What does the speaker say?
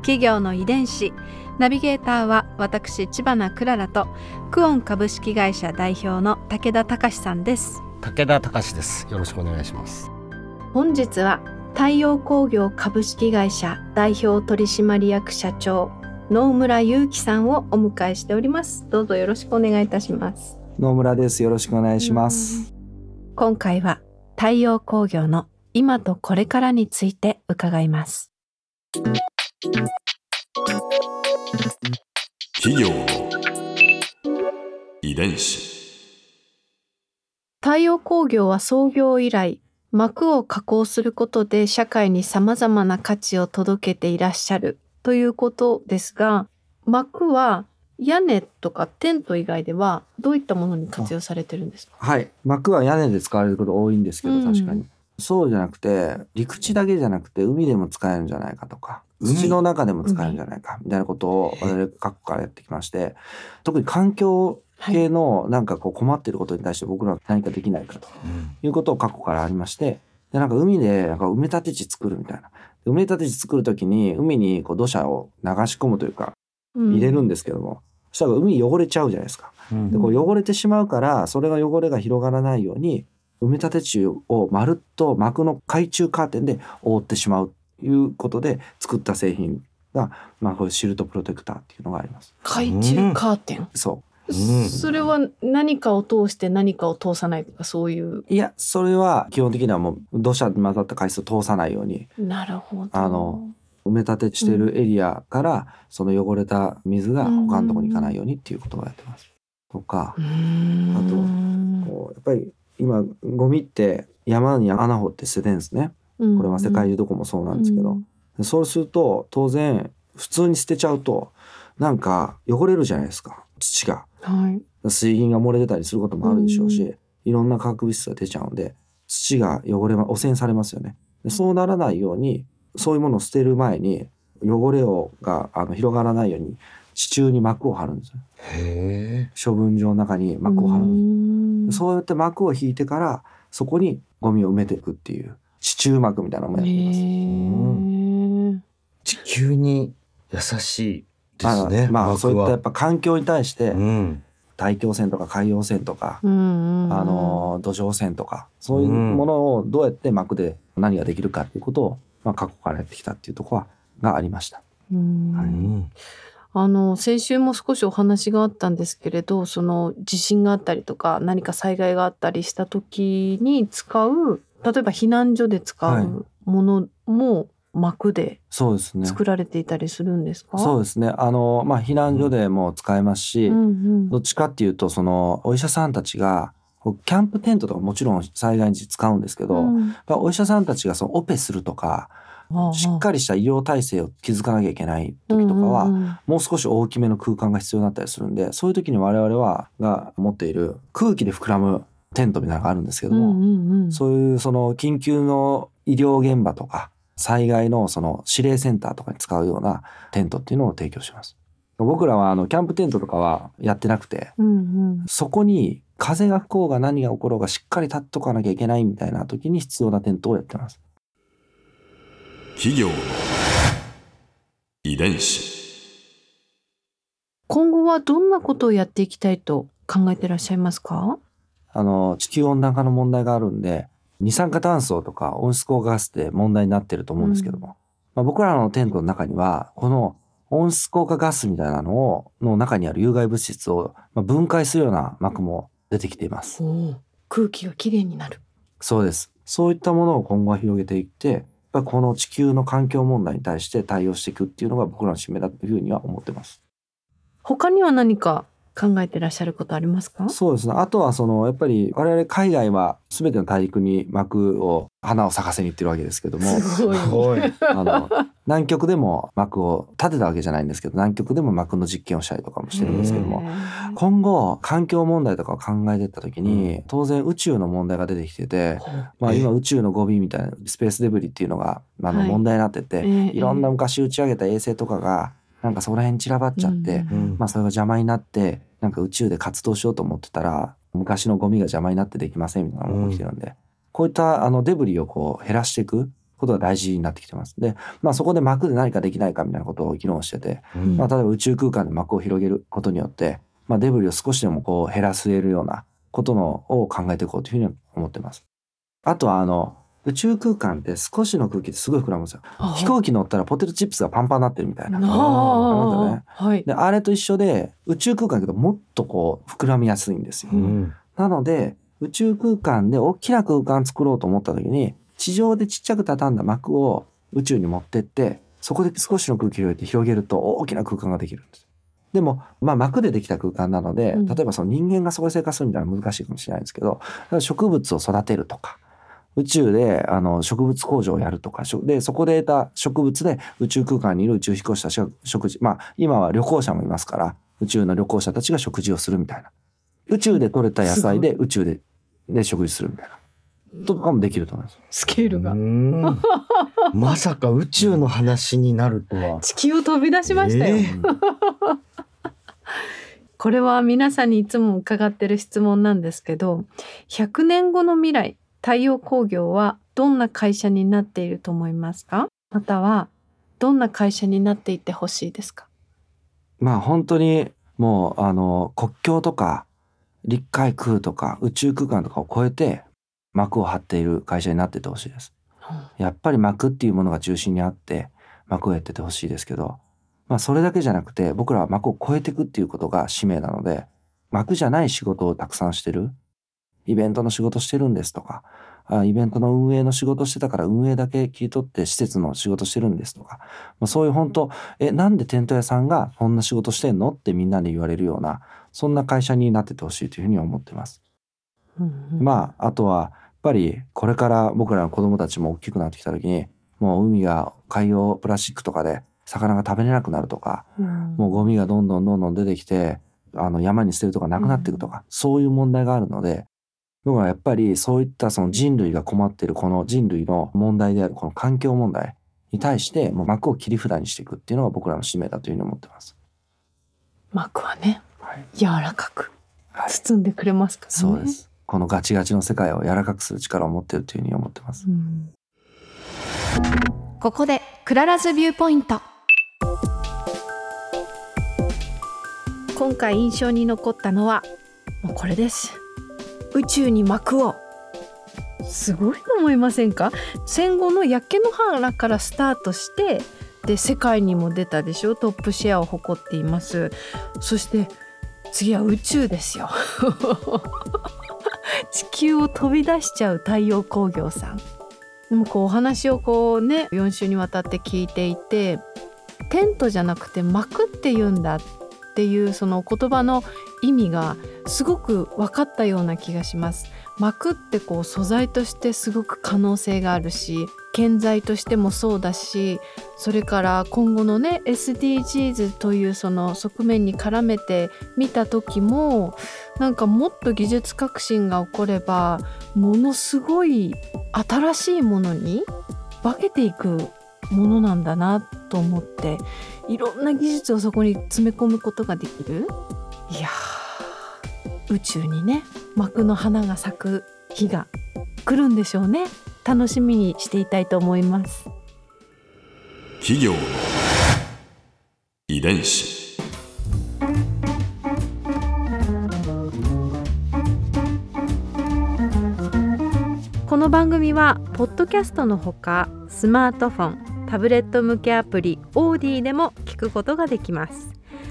企業の遺伝子ナビゲーターは私千葉なクララとクオン株式会社代表の武田隆さんです武田隆です。よろしくお願いします。本日は太陽工業株式会社代表取締役社長野村祐樹さんをお迎えしておりますどうぞよろしくお願いいたします野村です。よろしくお願いします。今回は太陽工業の今とこれからについて伺います企業の遺伝子。太陽工業は創業以来膜を加工することで社会に様々な価値を届けていらっしゃるということですが膜は屋根とかテント以外ではどういったものに活用されてるんですか？はい。膜は屋根で使われること多いんですけど、うん確かに。そうじゃなくて、陸地だけじゃなくて、海でも使えるんじゃないかとか、海。土の中でも使えるんじゃないか、みたいなことを我々各国からやってきまして、特に環境系のなんかこう困っていることに対して僕らは何かできないかということを各国からありまして、で、なんか海でなんか埋め立て地作るみたいな。で埋め立て地作るときに海にこう土砂を流し込むというか、入れるんですけども、そしたら海汚れちゃうじゃないですか。うん。でこう汚れてしまうからそれが汚れが広がらないように埋め立て地をまるっと膜の懐中カーテンで覆ってしまうということで作った製品が、まあ、こういうシルトプロテクターっていうのがあります。懐中カーテン、そう。んそれは何かを通して何かを通さないとかそういう。ういやそれは基本的にはもう土砂に混ざった海水を通さないようになるほど。あの埋め立てしてるエリアからその汚れた水が他のところに行かないようにっていうことをやってます。とかうーん。こうやっぱり今ゴミって山に穴掘って捨ててるんですね。うん。これは世界中どこもそうなんですけど、でそうすると当然普通に捨てちゃうとなんか汚れるじゃないですか。土が。はい。水銀が漏れ出たりすることもあるでしょうし、ういろんな化学物質が出ちゃうんで土が汚れま汚染されますよね。でそうならないようにそういうものを捨てる前に汚れをがあの広がらないように地中に膜を張るんですよ。へ処分場の中に膜を張るんですんそうやって膜を引いてからそこにゴミを埋めていくっていう地中膜みたいなのもやってます。地球に優しいですね。まあ、まあ、そういったやっぱぱ環境に対してうん。大気汚染とか海洋汚染とか、うんうんうんあの土壌汚染とかそういうものをどうやって膜で何ができるかっていうことを、まあ、過去からやってきたっていうところはがありました。うんはいうんあの先週も少しお話があったんですけれどその地震があったりとか何か災害があったりした時に使う例えば避難所で使はい。うものも膜で。作られていたりするんですか、そうですね。あのまあ避難所でも使えますし、うん。うんどっちかっていうとそのお医者さんたちがキャンプテントとかもちろん災害時使うんですけど、うん。お医者さんたちがそのオペするとかしっかりした医療体制を築かなきゃいけない時とかは、もう少し大きめの空間が必要になったりするんでそういう時に我々はが持っている空気で膨らむテントみたいなのがあるんですけども、そういうその緊急の医療現場とか災害のその指令センターとかに使うようなテントっていうのを提供します。僕らはあのキャンプテントとかはやってなくてうんうんそこに風が吹こうが何が起ころうがしっかり立っとかなきゃいけないみたいな時に必要なテントをやってます。企業の遺伝子。今後はどんなことをやっていきたいと考えてらっしゃいますか？あの地球温暖化の問題があるんで二酸化炭素とか温室効果ガスって問題になってると思うんですけども、まあ、僕らのテントの中にはこの温室効果ガスみたいなのをの中にある有害物質をまあ分解するような膜も出てきています。空気がきれいになるそうです。そういったものを今後は広げていって、ぱこの地球の環境問題に対して対応していくっていうのが僕らの使命だというふうには思ってます。他には何か考えてらっしゃることありますか？そうですね。あとはそのやっぱり我々海外は全ての大陸に幕を花を咲かせに行ってるわけですけども、すごい。ごい。あの南極でも幕を立てたわけじゃないんですけど、南極でも幕の実験をしたりとかもしてるんですけども、今後環境問題とかを考えていった時に、当然宇宙の問題が出てきてて、まあ、え今宇宙のゴミみたいなスペースデブリっていうのがあのはい。問題になってて、ええいろんな昔打ち上げた衛星とかがなんかそこら辺に散らばっちゃって、うん。まあそれが邪魔になってなんか宇宙で活動しようと思ってたら昔のゴミが邪魔になってできませんみたいなのが起きてるんで、こういったあのデブリをこう減らしていくことが大事になってきてます。で、まあそこで膜で何かできないかみたいなことを議論してて、うんまあ例えば宇宙空間で膜を広げることによって、まあデブリを少しでもこう減らせるようなことのを考えていこうというふうに思ってます。あとはあの宇宙空間って少しの空気ってすごい膨らむんですよ。あ飛行機乗ったらポテトチップスがパンパンになってるみたいな。あなるほどねあ、はい。で、あれと一緒で、宇宙空間だけどもっとこう、膨らみやすいんですよ。うんなので、宇宙空間で大きな空間作ろうと思った時に、地上でちっちゃく畳んだ膜を宇宙に持ってって、そこで少しの空気を入れて広げると大きな空間ができるんです。でも、まあ膜でできた空間なので、うん例えばその人間がそこで生活するみたいなのは難しいかもしれないんですけど、植物を育てるとか、宇宙であの植物工場をやるとか、で、そこで得た植物で宇宙空間にいる宇宙飛行士たちが食事、まあ今は旅行者もいますから、宇宙の旅行者たちが食事をするみたいな。宇宙で採れた野菜で宇宙でで食事するみたいな。とかもできると思います。スケールがう。ん まさか宇宙の話になるとは。地球を飛び出しましたよ。えこれは皆さんにいつも伺ってる質問なんですけど100年後の未来太陽工業はどんな会社になっていると思いますか？またはどんな会社になっていってほしいですか？まあ本当にもうあの国境とか陸海空とか宇宙空間とかを超えて幕を張っている会社になっててほしいです。やっぱり幕っていうものが中心にあって幕をやっててほしいですけど、まあそれだけじゃなくて僕らは幕を超えていくっていうことが使命なので、幕じゃない仕事をたくさんしてる。イベントの仕事してるんですとか、あイベントの運営の仕事してたから運営だけ切り取って施設の仕事してるんですとか、まあ、そういう本当、え、なんでテント屋さんがこんな仕事してんのってみんなで言われるような、そんな会社になっててほしいというふうに思ってます。まあ、あとは、やっぱりこれから僕らの子供たちも大きくなってきた時に、もう海が海洋プラスチックとかで魚が食べれなくなるとか、もうゴミがどんどんどんどん出てきて、あの山に捨てるとかなくなっていくとか、そういう問題があるので、僕はやっぱりそういったその人類が困っているこの人類の問題であるこの環境問題に対してもう膜を切り札にしていくっていうのが僕らの使命だというふうに思ってます。膜はねはい。柔らかくはい、包んでくれますからねそうです。このガチガチの世界を柔らかくする力を持っているというふうに思ってます。うんここで Clara's viewpoint 今回印象に残ったのはもうこれです宇宙に膜を。すごい思いませんか？戦後の焼け野原からスタートしてで世界にも出たでしょ？トップシェアを誇っています。そして次は宇宙ですよ。地球を飛び出しちゃう太陽工業さん。でもこうお話をこうね4週にわたって聞いていてテントじゃなくて幕って言うんだっていうその言葉の意味がすごく分かったような気がします。膜ってこう素材としてすごく可能性があるし建材としてもそうだしそれから今後のね SDGs というその側面に絡めて見た時もなんかもっと技術革新が起こればものすごい新しいものに化けていくものなんだなと思っていろんな技術をそこに詰め込むことができるいやー宇宙にね幕の花が咲く日が来るんでしょうね。楽しみにしていたいと思います。企業の遺伝子。この番組はポッドキャストのほかスマートフォンタブレット向けアプリオーディでも聞くことができます